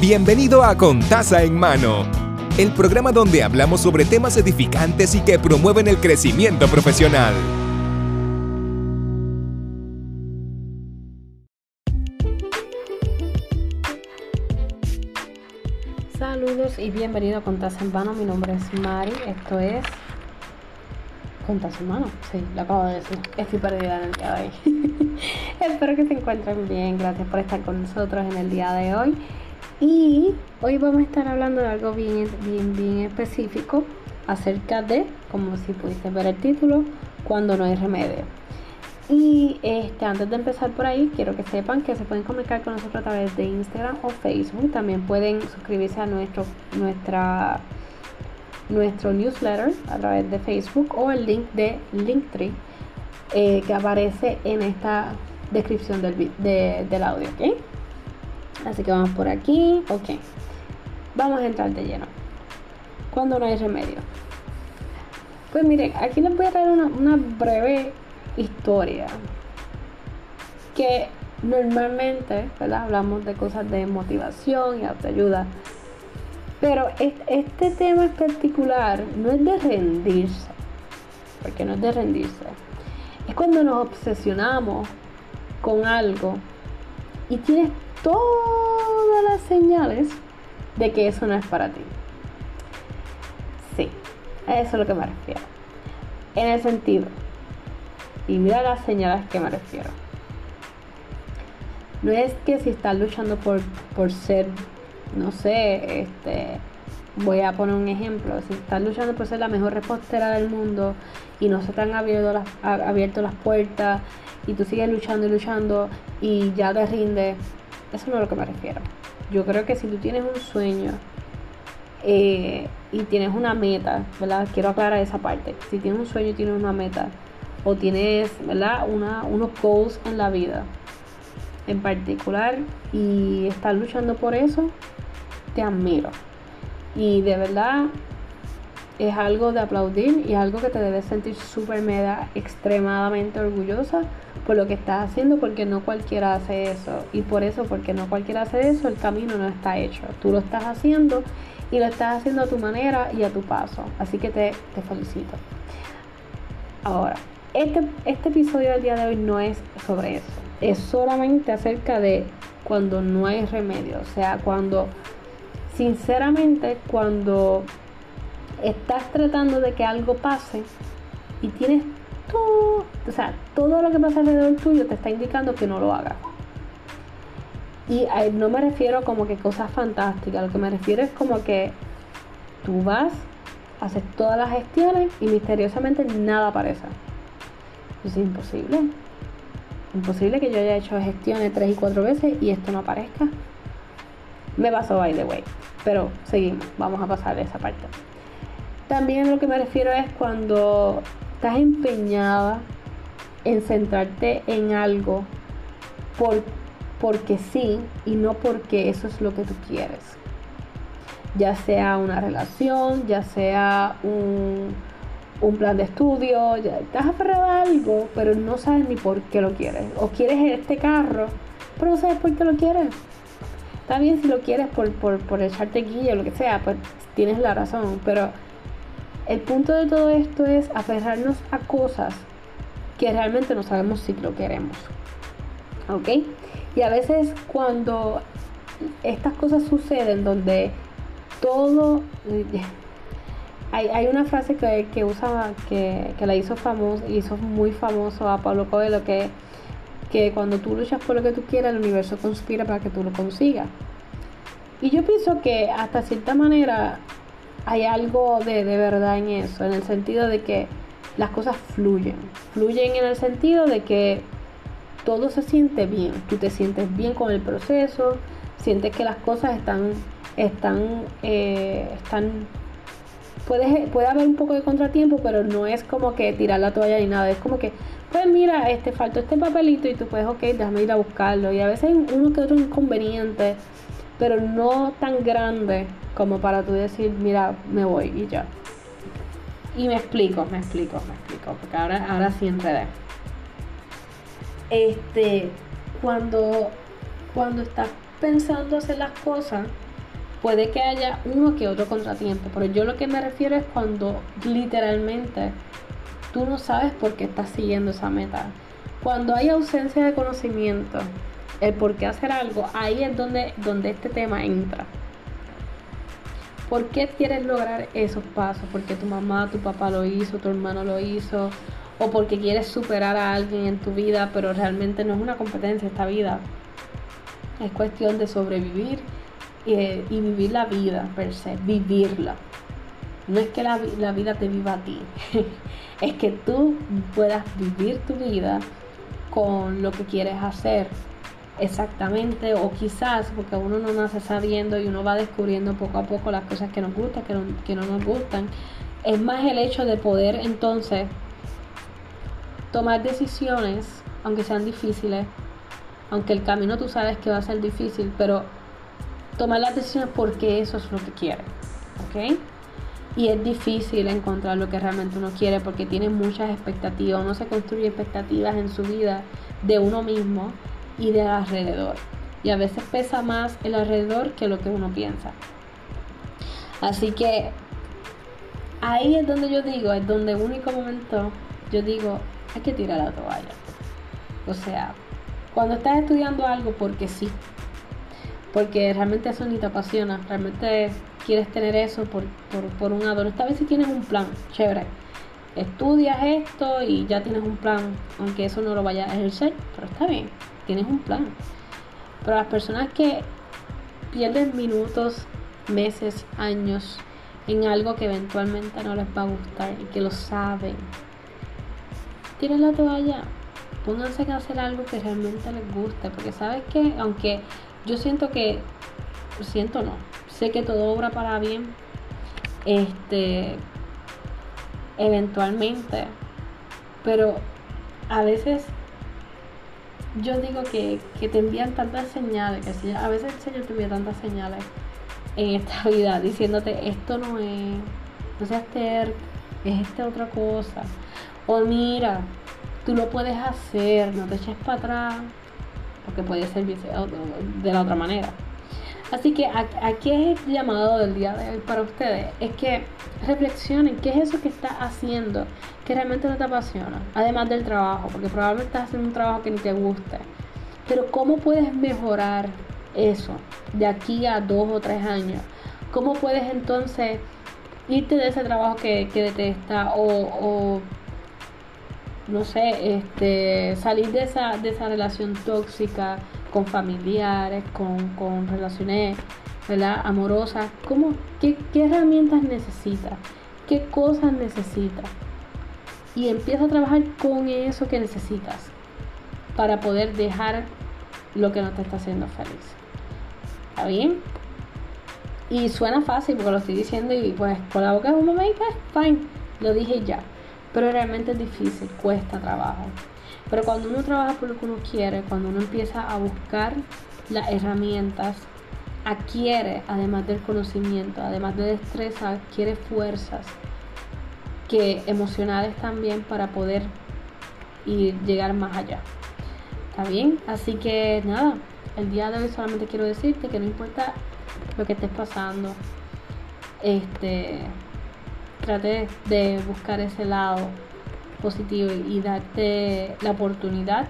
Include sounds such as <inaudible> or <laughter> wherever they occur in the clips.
Bienvenido a Contaza en Mano, el programa donde hablamos sobre temas edificantes y que promueven el crecimiento profesional. Saludos y bienvenido a Contaza en Mano. Mi nombre es Mari. Esto es Contaza en Mano. Sí, lo acabo de decir. Estoy perdida en el día de hoy. <laughs> Espero que se encuentren bien. Gracias por estar con nosotros en el día de hoy. Y hoy vamos a estar hablando de algo bien, bien, bien específico acerca de, como si pudiste ver el título, cuando no hay remedio. Y este, antes de empezar por ahí, quiero que sepan que se pueden comunicar con nosotros a través de Instagram o Facebook. También pueden suscribirse a nuestro, nuestra, nuestro newsletter a través de Facebook o el link de Linktree eh, que aparece en esta descripción del, del audio. ¿okay? Así que vamos por aquí. Ok. Vamos a entrar de lleno. Cuando no hay remedio. Pues miren, aquí les voy a traer una, breve historia. Que normalmente. Hablamos de cosas de motivación y autoayuda. Pero este tema en particular no es de rendirse. Porque no es de rendirse. Es cuando nos obsesionamos con algo y tienes todas las señales de que eso no es para ti. Sí, a eso es lo que me refiero. En el sentido, y mira las señales que me refiero. No es que si estás luchando por, por ser, no sé, este, voy a poner un ejemplo, si estás luchando por ser la mejor repostera del mundo y no se te han abierto las, abierto las puertas y tú sigues luchando y luchando y ya te rindes, eso no es a lo que me refiero. Yo creo que si tú tienes un sueño eh, y tienes una meta, ¿verdad? Quiero aclarar esa parte. Si tienes un sueño y tienes una meta, o tienes, ¿verdad? Unos goals en la vida en particular y estás luchando por eso, te admiro. Y de verdad es algo de aplaudir y algo que te debes sentir súper mega extremadamente orgullosa por lo que estás haciendo porque no cualquiera hace eso. Y por eso porque no cualquiera hace eso el camino no está hecho. Tú lo estás haciendo y lo estás haciendo a tu manera y a tu paso. Así que te, felicito. Ahora este, este episodio del día de hoy no es sobre eso. Es solamente acerca de cuando no hay remedio. O sea cuando sinceramente cuando estás tratando de que algo pase y tienes todo, o sea, todo lo que pasa alrededor tuyo te está indicando que no lo hagas. Y no me refiero como que cosas fantásticas, lo que me refiero es como que tú vas, haces todas las gestiones y misteriosamente nada aparece. Es imposible. Imposible que yo haya hecho gestiones tres y cuatro veces y esto no aparezca. Me pasó by the way. Pero seguimos, vamos a pasar de esa parte. También lo que me refiero es cuando estás empeñada en centrarte en algo por, porque sí y no porque eso es lo que tú quieres. Ya sea una relación, ya sea un, un plan de estudio, ya estás aferrada a algo, pero no sabes ni por qué lo quieres. O quieres este carro, pero no sabes por qué lo quieres. Está bien si lo quieres por, por, por echarte guía o lo que sea, pues tienes la razón, pero el punto de todo esto es aferrarnos a cosas que realmente no sabemos si lo queremos. ¿Ok? Y a veces cuando estas cosas suceden donde todo... Hay, hay una frase que, que usa, que, que, la hizo famoso, hizo muy famoso a Pablo Coelho, que, que cuando tú luchas por lo que tú quieras, el universo conspira para que tú lo consigas. Y yo pienso que hasta cierta manera hay algo de, verdad en eso, en el sentido de que las cosas fluyen. Fluyen en el sentido de que todo se siente bien. Tú te sientes bien con el proceso, sientes que las cosas están, están, eh, están. Puede, puede haber un poco de contratiempo, pero no es como que tirar la toalla ni nada. Es como que, pues mira, este faltó este papelito y tú puedes, ok, déjame ir a buscarlo. Y a veces hay uno que otro inconveniente, pero no tan grande como para tú decir, mira, me voy y ya. Y me explico, me explico, me explico, porque ahora, ahora sí enredé. Este, cuando, cuando estás pensando hacer las cosas puede que haya uno que otro contratiempo, pero yo lo que me refiero es cuando literalmente tú no sabes por qué estás siguiendo esa meta. Cuando hay ausencia de conocimiento, el por qué hacer algo, ahí es donde, donde este tema entra. ¿Por qué quieres lograr esos pasos? Porque tu mamá, tu papá lo hizo, tu hermano lo hizo, o porque quieres superar a alguien en tu vida, pero realmente no es una competencia esta vida. Es cuestión de sobrevivir y, vivir la vida per se, vivirla. No es que la, la vida te viva a ti, <laughs> es que tú puedas vivir tu vida con lo que quieres hacer exactamente o quizás porque uno no nace sabiendo y uno va descubriendo poco a poco las cosas que nos gustan, que no, que no nos gustan. Es más el hecho de poder entonces tomar decisiones, aunque sean difíciles, aunque el camino tú sabes que va a ser difícil, pero tomar las decisiones porque eso es lo que quiere, ¿ok? Y es difícil encontrar lo que realmente uno quiere porque tiene muchas expectativas, uno se construye expectativas en su vida de uno mismo y del alrededor. Y a veces pesa más el alrededor que lo que uno piensa. Así que ahí es donde yo digo, es donde único momento yo digo, hay que tirar la toalla. O sea, cuando estás estudiando algo porque sí, porque realmente eso ni te apasiona, realmente quieres tener eso por, por, un adorno. Esta vez si tienes un plan, chévere. Estudias esto y ya tienes un plan, aunque eso no lo vaya a ejercer, pero está bien, tienes un plan. Pero las personas que pierden minutos, meses, años en algo que eventualmente no les va a gustar y que lo saben, tiren la toalla, pónganse a hacer algo que realmente les guste, porque sabes que aunque yo siento que, siento no, sé que todo obra para bien, este, eventualmente, pero a veces yo digo que, te envían tantas señales, que si, a veces el Señor te envía tantas señales en esta <laughs> vida diciéndote esto no es, no seas terco, es esta otra cosa. O mira, tú lo puedes hacer, no te eches para atrás porque puede ser de la otra manera. Así que aquí es el llamado del día de hoy para ustedes, es que reflexionen qué es eso que estás haciendo que realmente no te apasiona, además del trabajo, porque probablemente estás haciendo un trabajo que ni te guste, pero cómo puedes mejorar eso de aquí a dos o tres años, cómo puedes entonces irte de ese trabajo que, que detesta o no sé, este, salir de esa, de esa relación tóxica con familiares, con, relaciones ¿verdad? amorosas, ¿cómo, qué, herramientas necesitas? ¿Qué cosas necesitas? Y empieza a trabajar con eso que necesitas para poder dejar lo que no te está haciendo feliz. ¿Está bien? Y suena fácil porque lo estoy diciendo y pues con la boca de un momento, fine, lo dije ya pero realmente es difícil, cuesta trabajo. Pero cuando uno trabaja por lo que uno quiere, cuando uno empieza a buscar las herramientas, adquiere, además del conocimiento, además de destreza, adquiere fuerzas que emocionales también para poder ir, llegar más allá. ¿Está bien? Así que nada, el día de hoy solamente quiero decirte que no importa lo que estés pasando, este trate de buscar ese lado positivo y darte la oportunidad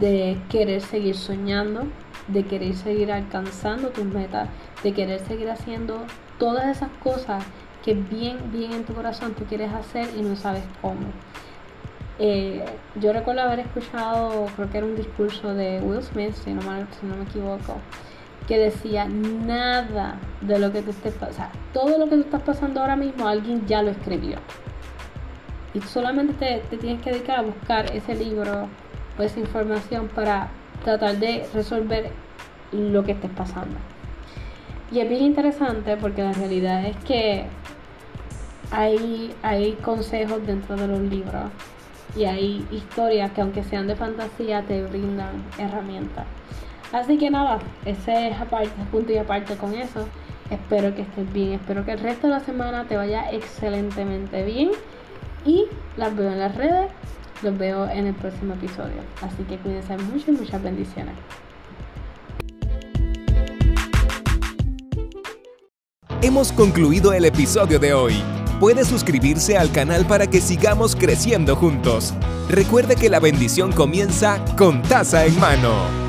de querer seguir soñando, de querer seguir alcanzando tus metas, de querer seguir haciendo todas esas cosas que bien, bien en tu corazón tú quieres hacer y no sabes cómo. Eh, yo recuerdo haber escuchado, creo que era un discurso de Will Smith, si no me equivoco, que decía nada de lo que te estés pasando. O sea, todo lo que tú estás pasando ahora mismo, alguien ya lo escribió. Y solamente te, tienes que dedicar a buscar ese libro o esa información para tratar de resolver lo que estés pasando. Y es bien interesante porque la realidad es que hay, hay consejos dentro de los libros y hay historias que aunque sean de fantasía te brindan herramientas. Así que nada, ese es aparte, punto y aparte con eso. Espero que estés bien, espero que el resto de la semana te vaya excelentemente bien. Y las veo en las redes, los veo en el próximo episodio. Así que cuídense mucho y muchas bendiciones. Hemos concluido el episodio de hoy. Puede suscribirse al canal para que sigamos creciendo juntos. Recuerde que la bendición comienza con taza en mano.